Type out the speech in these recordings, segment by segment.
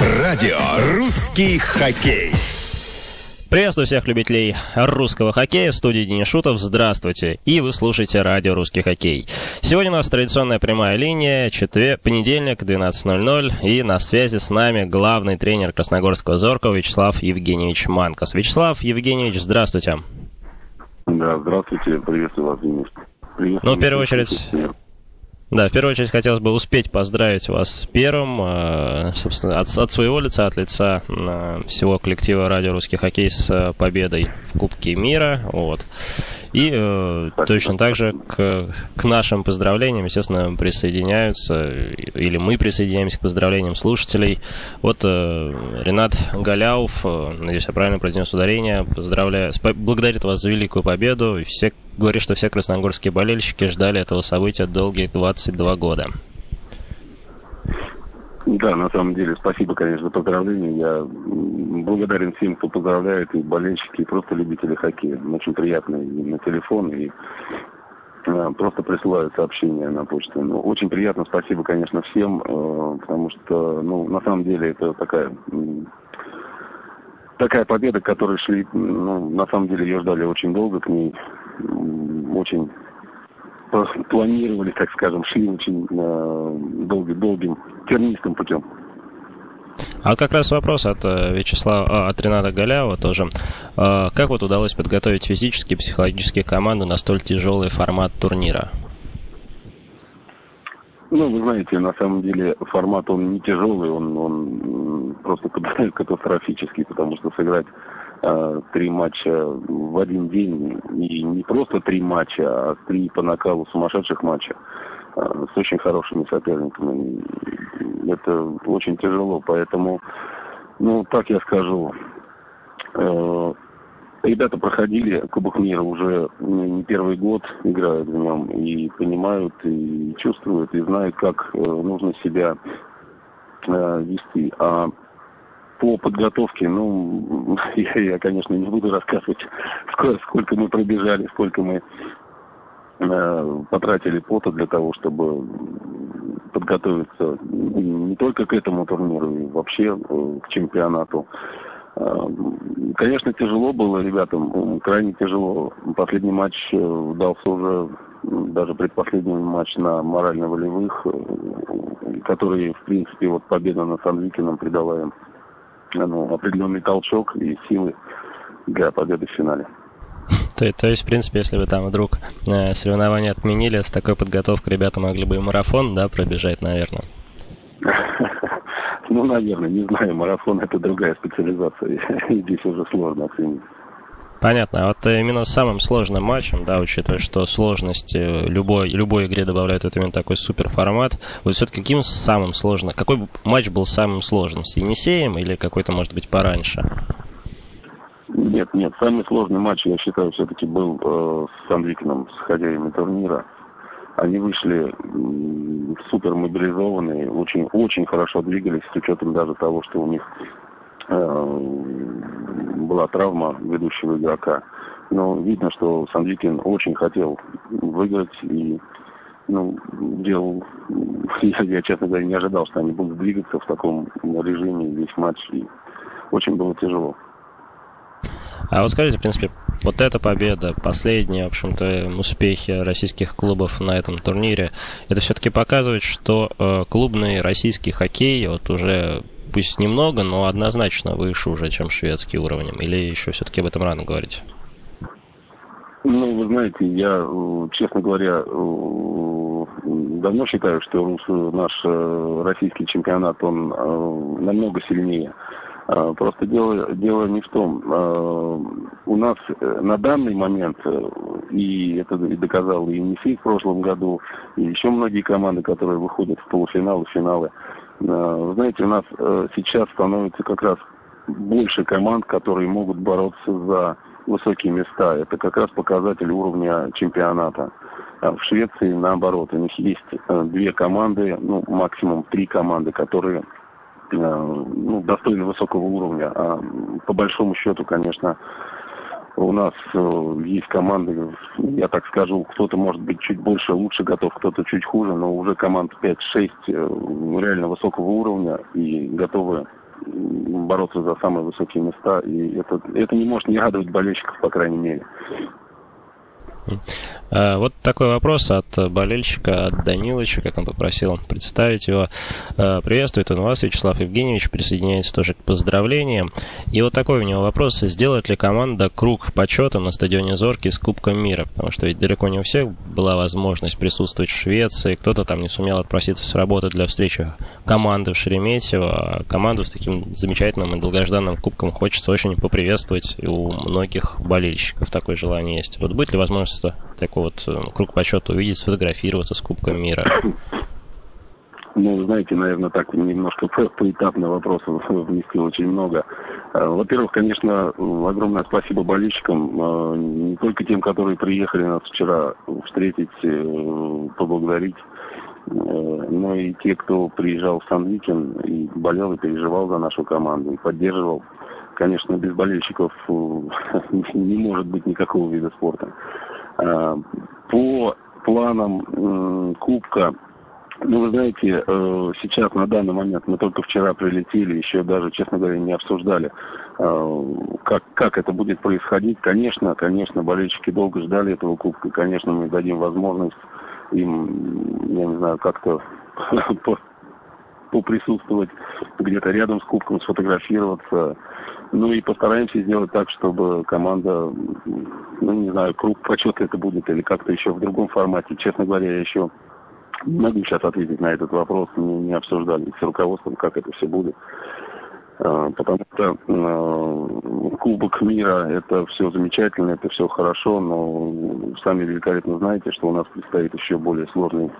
Радио «Русский хоккей». Приветствую всех любителей русского хоккея. В студии Денис Шутов. Здравствуйте. И вы слушаете радио «Русский хоккей». Сегодня у нас традиционная прямая линия. Четверг, понедельник, 12.00. И на связи с нами главный тренер Красногорского Зоркова Вячеслав Евгеньевич Манкос. Вячеслав Евгеньевич, здравствуйте. Да, здравствуйте. Приветствую вас, Денис. Приветствую ну, в первую очередь... Да, в первую очередь хотелось бы успеть поздравить вас с первым, э, собственно, от, от своего лица, от лица э, всего коллектива Радио Русский Хоккей с э, победой в Кубке мира. Вот. И э, точно так же к, к нашим поздравлениям, естественно, присоединяются, или мы присоединяемся к поздравлениям слушателей. Вот э, Ренат Галяов, э, надеюсь, я правильно произнес ударение, поздравляю, благодарит вас за великую победу. И все говорит, что все красногорские болельщики ждали этого события долгие 22 года. Да, на самом деле, спасибо, конечно, за поздравления. Я благодарен всем, кто поздравляет, и болельщики, и просто любители хоккея. Очень приятно и на телефон, и а, просто присылают сообщения на почту. Ну, очень приятно, спасибо, конечно, всем, э, потому что, ну, на самом деле, это такая такая победа, которой шли, ну, на самом деле, ее ждали очень долго, к ней очень планировали, так скажем, шли очень э, долгим, долгим тернистым путем. А как раз вопрос от э, Вячеслава, а, от Рената Галяова тоже. А, как вот удалось подготовить физически и психологически команду на столь тяжелый формат турнира? Ну, вы знаете, на самом деле формат он не тяжелый, он, он просто катастрофический, потому что сыграть три матча в один день, и не просто три матча, а три по накалу сумасшедших матча э, с очень хорошими соперниками. Это очень тяжело, поэтому, ну, так я скажу, э, Ребята проходили Кубок мира уже не первый год, играют в нем, и понимают, и чувствуют, и знают, как э, нужно себя э, вести. А по подготовке, ну, я, я, конечно, не буду рассказывать, сколько, сколько мы пробежали, сколько мы э, потратили пота для того, чтобы подготовиться не только к этому турниру, и вообще к чемпионату. Эм, конечно, тяжело было ребятам, крайне тяжело. Последний матч э, дался уже, даже предпоследний матч на морально-волевых, э, который, в принципе, вот победа над Санвикином придала им ну, определенный толчок и силы для победы в финале. То, то есть, в принципе, если бы там вдруг э, соревнования отменили, с такой подготовкой ребята могли бы и марафон, да, пробежать, наверное. Ну, наверное, не знаю, марафон это другая специализация, здесь уже сложно оценить. Понятно. А вот именно самым сложным матчем, да, учитывая, что сложности любой, любой игре добавляют вот именно такой супер формат, вот все-таки каким самым сложным, какой матч был самым сложным, с Енисеем или какой-то, может быть, пораньше? Нет, нет, самый сложный матч, я считаю, все-таки был э, с Андрикином, с хозяевами турнира. Они вышли супер мобилизованные, очень, очень хорошо двигались, с учетом даже того, что у них э, была травма ведущего игрока. Но видно, что Сандвикин очень хотел выиграть и ну, делал, я, я, честно говоря, не ожидал, что они будут двигаться в таком режиме весь матч. И очень было тяжело. А вот скажите, в принципе, вот эта победа, последние, в общем-то, успехи российских клубов на этом турнире, это все-таки показывает, что э, клубный российский хоккей вот уже пусть немного, но однозначно выше уже, чем шведский уровень. Или еще все-таки об этом рано говорить? Ну, вы знаете, я, э, честно говоря, э, давно считаю, что наш э, российский чемпионат, он намного сильнее а, просто дело, дело не в том. У нас э, на данный момент, э, и это доказал и Енисей в прошлом году, и еще многие команды, которые выходят в полуфиналы, финалы, а, вы знаете, у нас э, сейчас становится как раз больше команд, которые могут бороться за высокие места. Это как раз показатель уровня чемпионата. В Швеции, наоборот, у них есть две команды, ну, максимум три команды, которые ну, достойны высокого уровня. А по большому счету, конечно, у нас э, есть команды, я так скажу, кто-то может быть чуть больше, лучше готов, кто-то чуть хуже, но уже команд 5-6 э, реально высокого уровня и готовы бороться за самые высокие места. И это, это не может не радовать болельщиков, по крайней мере. А, вот такой вопрос от болельщика, от Данилыча, как он попросил представить его. А, приветствует он вас, Вячеслав Евгеньевич, присоединяется тоже к поздравлениям. И вот такой у него вопрос, сделает ли команда круг почета на стадионе Зорки с Кубком мира? Потому что ведь далеко не у всех была возможность присутствовать в Швеции, кто-то там не сумел отпроситься с работы для встречи команды в Шереметьево, а команду с таким замечательным и долгожданным кубком хочется очень поприветствовать, и у многих болельщиков такое желание есть. Вот будет ли возможность такой вот э, круг почета увидеть, сфотографироваться с Кубком мира? Ну, знаете, наверное, так немножко поэтапно вопросов вместил очень много. Э, во-первых, конечно, огромное спасибо болельщикам, э, не только тем, которые приехали нас вчера встретить, поблагодарить, но и те, кто приезжал в Сан-Викин и болел и переживал за нашу команду, и поддерживал. Конечно, без болельщиков не может быть никакого вида спорта. Э, по планам Кубка, ну, вы знаете, э, сейчас на данный момент мы только вчера прилетели, еще даже, честно говоря, не обсуждали, э, как, как это будет происходить. Конечно, конечно, болельщики долго ждали этого Кубка, конечно, мы дадим возможность им, я не знаю, как-то поприсутствовать где-то рядом с Кубком, сфотографироваться, ну и постараемся сделать так, чтобы команда, ну не знаю, круг почета это будет или как-то еще в другом формате. Честно говоря, я еще не могу сейчас ответить на этот вопрос, не, не обсуждали с руководством, как это все будет. А, потому что э, Кубок мира это все замечательно, это все хорошо, но сами великолепно знаете, что у нас предстоит еще более сложный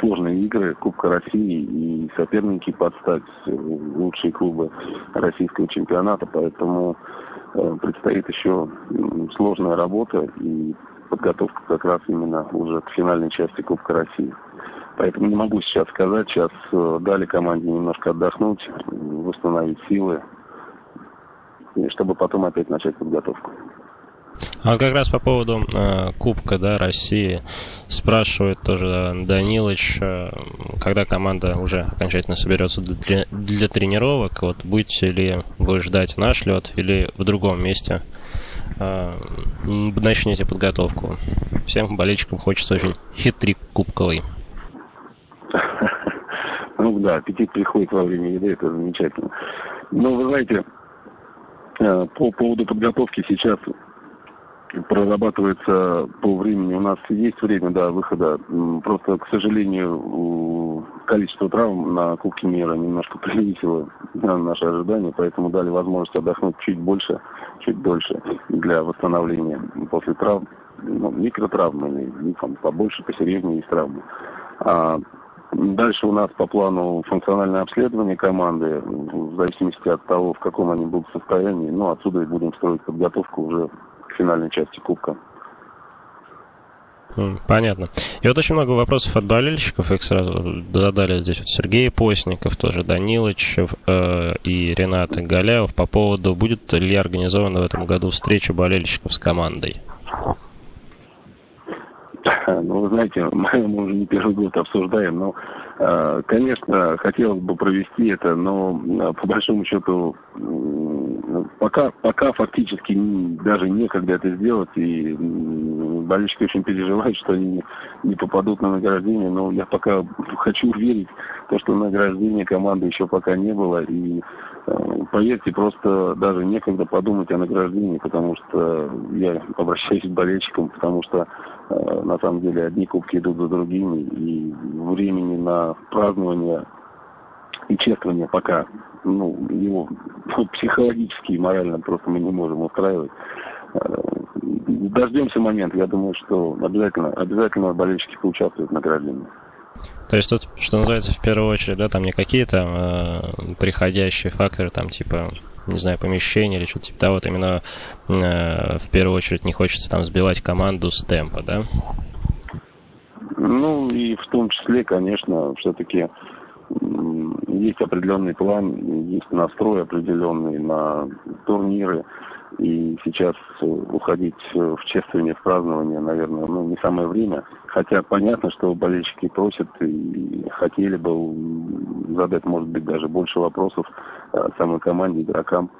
сложные игры Кубка России и соперники подстать э, лучшие клубы российского чемпионата, поэтому э, предстоит еще сложная работа и подготовка как раз именно уже к финальной части Кубка России. Поэтому не могу сейчас сказать, сейчас э, дали команде немножко отдохнуть, восстановить силы, чтобы потом опять начать подготовку. А вот как раз по поводу э, Кубка да, России спрашивает тоже Данилыч, э, когда команда уже окончательно соберется для, для тренировок, вот будете ли вы ждать наш лед или в другом месте э, начнете подготовку? Всем болельщикам хочется очень хитрик кубковый. Ну да, аппетит приходит во время еды, это замечательно. Но вы знаете, э, по поводу подготовки сейчас прорабатывается по времени. У нас есть время до выхода. Просто, к сожалению, количество травм на Кубке мира немножко превысило наши ожидания, поэтому дали возможность отдохнуть чуть больше, чуть дольше для восстановления после травм. Ну, микротравмы или там, побольше, посерьезнее есть травмы. А Дальше у нас по плану функциональное обследование команды, в зависимости от того, в каком они будут состоянии. Ну, отсюда и будем строить подготовку уже финальной части Кубка. Понятно. И вот очень много вопросов от болельщиков. Их сразу задали здесь вот Сергей Постников, тоже Данилович э, и Ренат Галяев по поводу, будет ли организована в этом году встреча болельщиков с командой. Ну, вы знаете, мы уже не первый год обсуждаем, но, конечно, хотелось бы провести это, но э, по большому счету пока, пока фактически даже некогда это сделать, и болельщики очень переживают, что они не попадут на награждение, но я пока хочу верить, то, что награждения команды еще пока не было, и Э, поверьте, просто даже некогда подумать о награждении, потому что я обращаюсь к болельщикам, потому что э, на самом деле одни кубки идут за другими, и времени на празднование и чествование пока, ну, его психологически и морально просто мы не можем устраивать. Э, дождемся момента, я думаю, что обязательно, обязательно болельщики поучаствуют в награждении. То есть тут, что называется, в первую очередь, да, там не какие-то э, приходящие факторы, там типа, не знаю, помещение или что-то типа того, вот именно э, в первую очередь не хочется там сбивать команду с темпа, да? Ну и в том числе, конечно, все-таки есть определенный план, есть настрой определенный на турниры. И сейчас уходить в чествование, в празднование, наверное, ну, не самое время. Хотя понятно, что болельщики просят и хотели бы задать, может быть, даже больше вопросов э, самой команде, игрокам.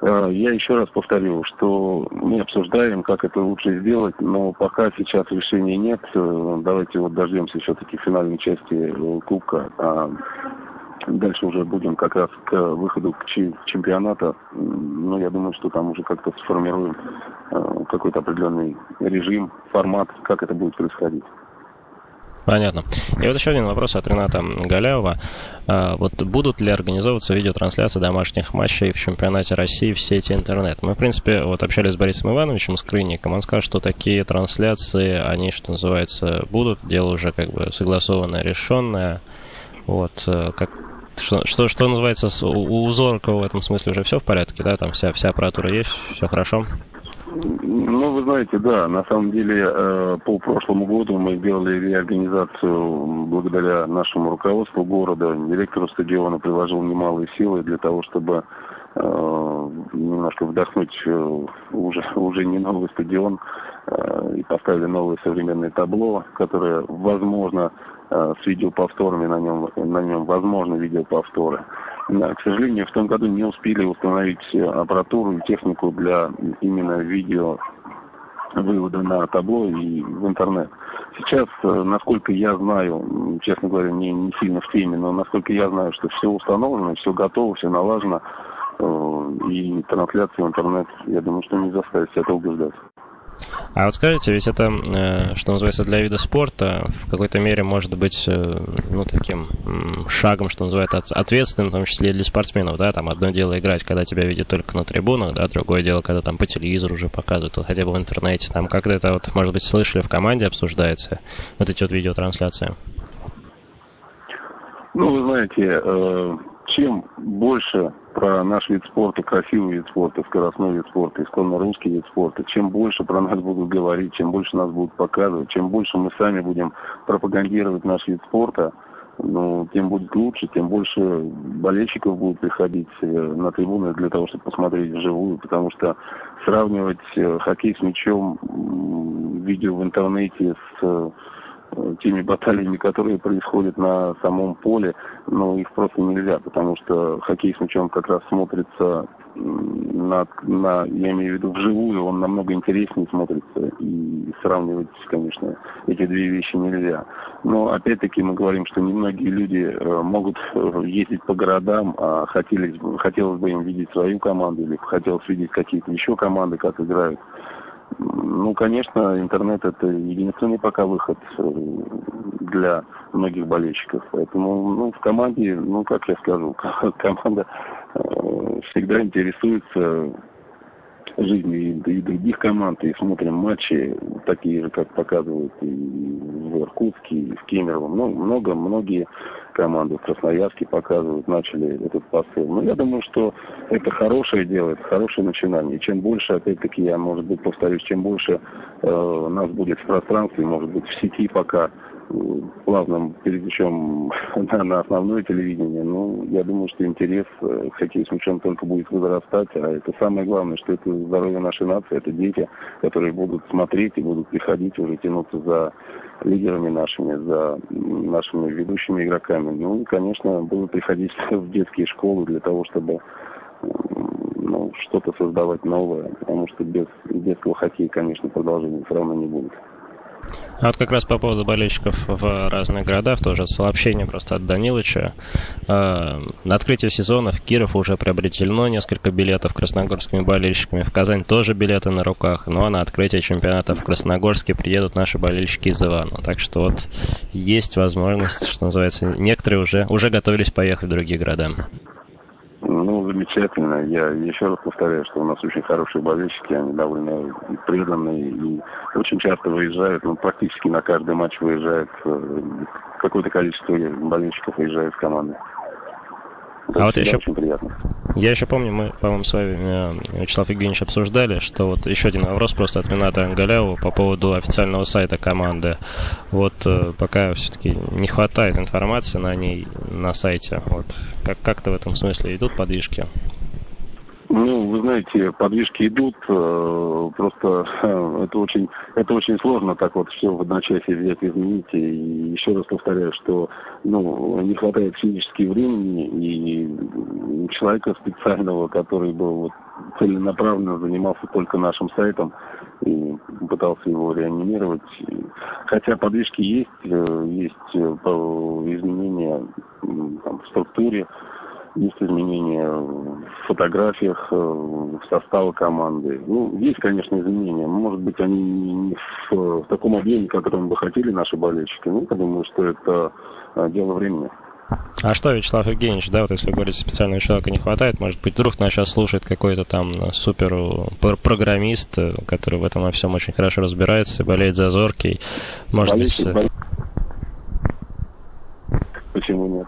Э, я еще раз повторю, что мы обсуждаем, как это лучше сделать, но пока сейчас решения нет. Э, давайте вот дождемся все-таки финальной части Кубка. Дальше уже будем как раз к выходу к чемпионата. Ну, я думаю, что там уже как-то сформируем э, какой-то определенный режим, формат, как это будет происходить. Понятно. И вот еще один вопрос от Рената Галяева. А, вот будут ли организовываться видеотрансляции домашних матчей в чемпионате России в сети интернет? Мы, в принципе, вот общались с Борисом Ивановичем, с Крынником. Он сказал, что такие трансляции, они, что называется, будут. Дело уже как бы согласованное, решенное. Вот, э, как, что, что, что называется, у, у Зоркова в этом смысле уже все в порядке, да? Там вся, вся аппаратура есть, все хорошо? Ну, вы знаете, да, на самом деле э, по прошлому году мы сделали реорганизацию благодаря нашему руководству города. Директору стадиона приложил немалые силы для того, чтобы э, немножко вдохнуть э, уже, уже не новый стадион и поставили новое современное табло, которое, возможно, с видеоповторами на нем, на нем возможно видеоповторы. К сожалению, в том году не успели установить аппаратуру и технику для именно видео вывода на табло и в интернет. Сейчас, э, насколько я знаю, честно говоря, не, не сильно в теме, но насколько я знаю, что все установлено, все готово, все налажено, э, и трансляция в интернет, я думаю, что не заставит себя долго ждать. А вот скажите, ведь это, э, что называется, для вида спорта в какой-то мере может быть, э, ну, таким шагом, что называется, ответственным, в том числе и для спортсменов, да, там одно дело играть, когда тебя видят только на трибунах, да, другое дело, когда там по телевизору уже показывают, вот, хотя бы в интернете, там как-то это вот, может быть, слышали в команде обсуждается, вот эти вот видеотрансляции. Ну, вы знаете, э, чем больше про наш вид спорта, красивый вид спорта, скоростной вид спорта, исконно русский вид спорта, чем больше про нас будут говорить, чем больше нас будут показывать, чем больше мы сами будем пропагандировать наш вид спорта, ну, тем будет лучше, тем больше болельщиков будут приходить э, на трибуны для того, чтобы посмотреть вживую, потому что сравнивать э, хоккей с мячом, видео в интернете с теми баталиями, которые происходят на самом поле, но их просто нельзя, потому что хоккей с мячом как раз смотрится на, на, я имею в виду вживую, он намного интереснее смотрится, и сравнивать, конечно, эти две вещи нельзя. Но опять-таки мы говорим, что немногие люди э, могут э, ездить по городам, а хотелось, хотелось бы им видеть свою команду или хотелось видеть какие-то еще команды, как играют. Ну, конечно, интернет это единственный пока выход э, для многих болельщиков. Поэтому, ну, в команде, ну, как я скажу, команда э, всегда интересуется жизнью и, других команд, и смотрим матчи, такие же, как показывают и в Иркутске, и в Кемерово. Ну, много, многие команды в Красноярске показывают, начали этот посыл. Но я думаю, что это хорошее дело, это хорошее начинание. чем больше, опять-таки, я, может быть, повторюсь, чем больше э, нас будет в пространстве, может быть, в сети пока плавным перетечем на, на основное телевидение, ну, я думаю, что интерес э, к хоккею с мячом только будет возрастать, а это самое главное, что это здоровье нашей нации, это дети, которые будут смотреть и будут приходить уже тянуться за лидерами нашими, за нашими ведущими игроками. Ну и, конечно, будут приходить в детские школы для того, чтобы ну, что-то создавать новое, потому что без детского хоккея, конечно, продолжения все равно не будет. А вот как раз по поводу болельщиков в разных городах, тоже сообщение просто от Данилыча. На открытие сезона в Киров уже приобретено несколько билетов красногорскими болельщиками. В Казань тоже билеты на руках. Ну а на открытие чемпионата в Красногорске приедут наши болельщики из Ивана. Так что вот есть возможность, что называется, некоторые уже, уже готовились поехать в другие города. Замечательно. Я еще раз повторяю, что у нас очень хорошие болельщики, они довольно преданные и очень часто выезжают, ну, практически на каждый матч выезжает, э, какое-то количество болельщиков выезжает с команды. Это а вот еще очень приятно. Я еще помню, мы, по-моему, с вами, э, Вячеслав Евгеньевич, обсуждали, что вот еще один вопрос просто от Мината Ангаляева по поводу официального сайта команды. Вот э, пока все-таки не хватает информации на ней на сайте. Вот как как-то в этом смысле идут подвижки? Ну, вы знаете, подвижки идут, э, просто э, это очень, это очень сложно так вот все в одночасье взять и изменить. И еще раз повторяю, что ну, не хватает физически времени и человека специального, который бы вот целенаправленно занимался только нашим сайтом и пытался его реанимировать. Хотя подвижки есть, э, есть изменения там, в структуре, есть изменения в фотографиях, э, в составе команды. Ну, есть, конечно, изменения. Может быть, они не в, в таком объеме, которым бы хотели наши болельщики. Ну, я думаю, что это э, дело времени. А что, Вячеслав Евгеньевич, да, вот если вы говорите, специального человека не хватает, может быть, вдруг нас сейчас слушает какой-то там супер программист, который в этом во всем очень хорошо разбирается, болеет за зоркий. Может Болеть, быть... Болеть. Почему нет?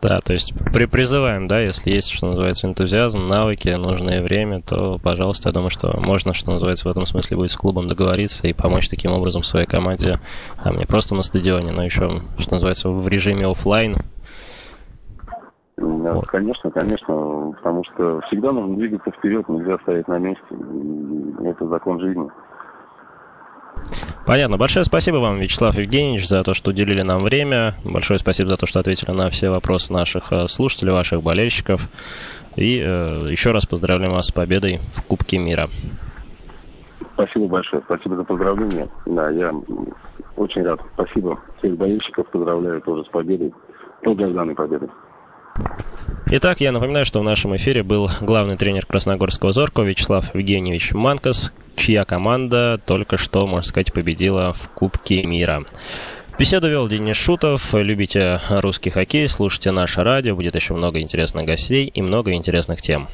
Да, то есть при призываем, да, если есть, что называется, энтузиазм, навыки, нужное время, то, пожалуйста, я думаю, что можно, что называется, в этом смысле будет с клубом договориться и помочь таким образом своей команде, там, не просто на стадионе, но еще, что называется, в режиме офлайн. Да, вот. Конечно, конечно, потому что всегда нужно двигаться вперед, нельзя стоять на месте. Это закон жизни. Понятно. Большое спасибо вам, Вячеслав Евгеньевич, за то, что уделили нам время. Большое спасибо за то, что ответили на все вопросы наших э, слушателей, ваших болельщиков. И э, еще раз поздравляем вас с победой в Кубке мира. Спасибо большое. Спасибо за поздравления. Да, я очень рад. Спасибо. Всех болельщиков поздравляю тоже с победой. Долгожданной победой. Итак, я напоминаю, что в нашем эфире был главный тренер Красногорского Зоркова Вячеслав Евгеньевич Манкас, чья команда только что, можно сказать, победила в Кубке мира. Беседу вел Денис Шутов. Любите русский хоккей, слушайте наше радио. Будет еще много интересных гостей и много интересных тем.